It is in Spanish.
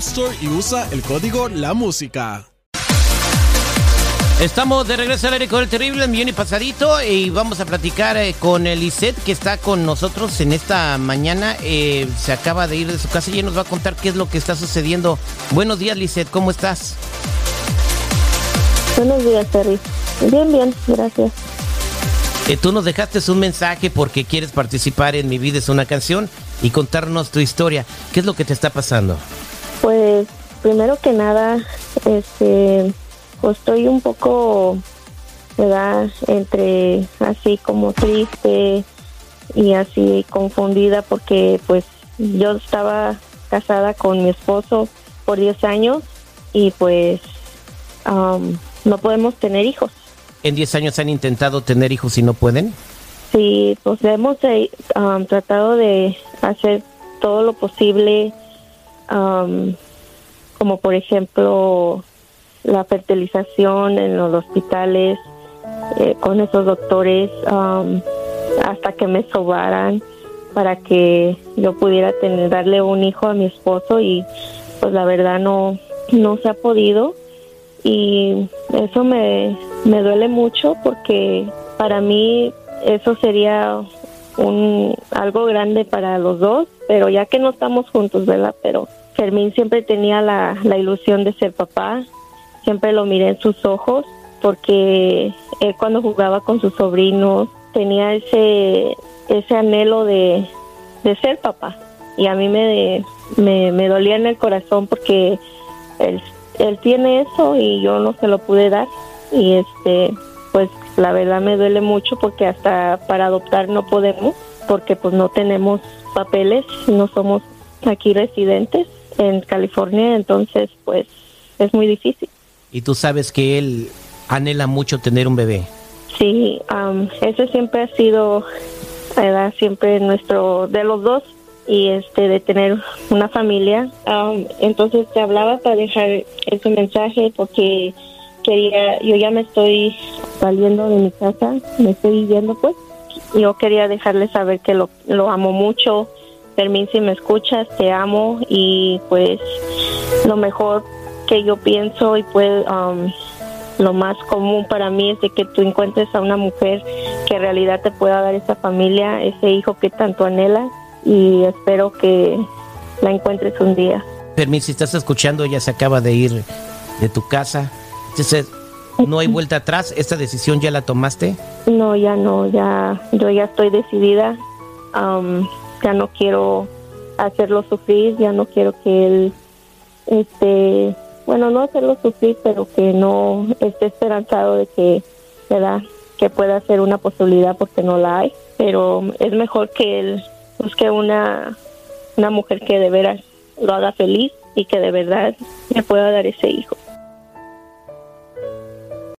Store y usa el código La Música. Estamos de regreso al aire con el terrible millón y pasadito y vamos a platicar eh, con Lisette que está con nosotros en esta mañana. Eh, se acaba de ir de su casa y ella nos va a contar qué es lo que está sucediendo. Buenos días, Lisette, ¿cómo estás? Buenos días, Terry. Bien, bien, gracias. Eh, tú nos dejaste un mensaje porque quieres participar en Mi Vida es una canción y contarnos tu historia. ¿Qué es lo que te está pasando? Pues primero que nada, este, pues, estoy un poco, ¿verdad? Entre así como triste y así confundida porque pues yo estaba casada con mi esposo por 10 años y pues um, no podemos tener hijos. ¿En 10 años han intentado tener hijos y no pueden? Sí, pues hemos eh, um, tratado de hacer todo lo posible um, como por ejemplo la fertilización en los hospitales eh, con esos doctores um, hasta que me sobaran para que yo pudiera tener darle un hijo a mi esposo y pues la verdad no no se ha podido. Y eso me, me duele mucho porque para mí eso sería un algo grande para los dos pero ya que no estamos juntos verdad pero Fermín siempre tenía la, la ilusión de ser papá, siempre lo miré en sus ojos porque él cuando jugaba con sus sobrinos tenía ese, ese anhelo de, de ser papá. Y a mí me, me, dolía en el corazón porque él, él tiene eso y yo no se lo pude dar. Y este pues la verdad me duele mucho porque hasta para adoptar no podemos porque pues no tenemos papeles no somos aquí residentes en California, entonces pues es muy difícil. ¿Y tú sabes que él anhela mucho tener un bebé? Sí, um, eso siempre ha sido, ¿verdad? siempre nuestro, de los dos, y este de tener una familia. Um, entonces te hablaba para dejar ese mensaje porque quería, yo ya me estoy saliendo de mi casa, me estoy viviendo pues. Yo quería dejarle saber que lo, lo amo mucho, Fermín, si me escuchas, te amo y pues lo mejor que yo pienso y pues um, lo más común para mí es de que tú encuentres a una mujer que en realidad te pueda dar esa familia, ese hijo que tanto anhela y espero que la encuentres un día. Fermín, si estás escuchando, ella se acaba de ir de tu casa. Entonces, ¿no hay vuelta atrás? ¿Esta decisión ya la tomaste? No, ya no, ya yo ya estoy decidida. Um, ya no quiero hacerlo sufrir, ya no quiero que él, este, bueno, no hacerlo sufrir, pero que no esté esperanzado de que, ¿verdad? Que pueda ser una posibilidad porque no la hay, pero es mejor que él busque una, una mujer que de veras lo haga feliz y que de verdad le pueda dar ese hijo.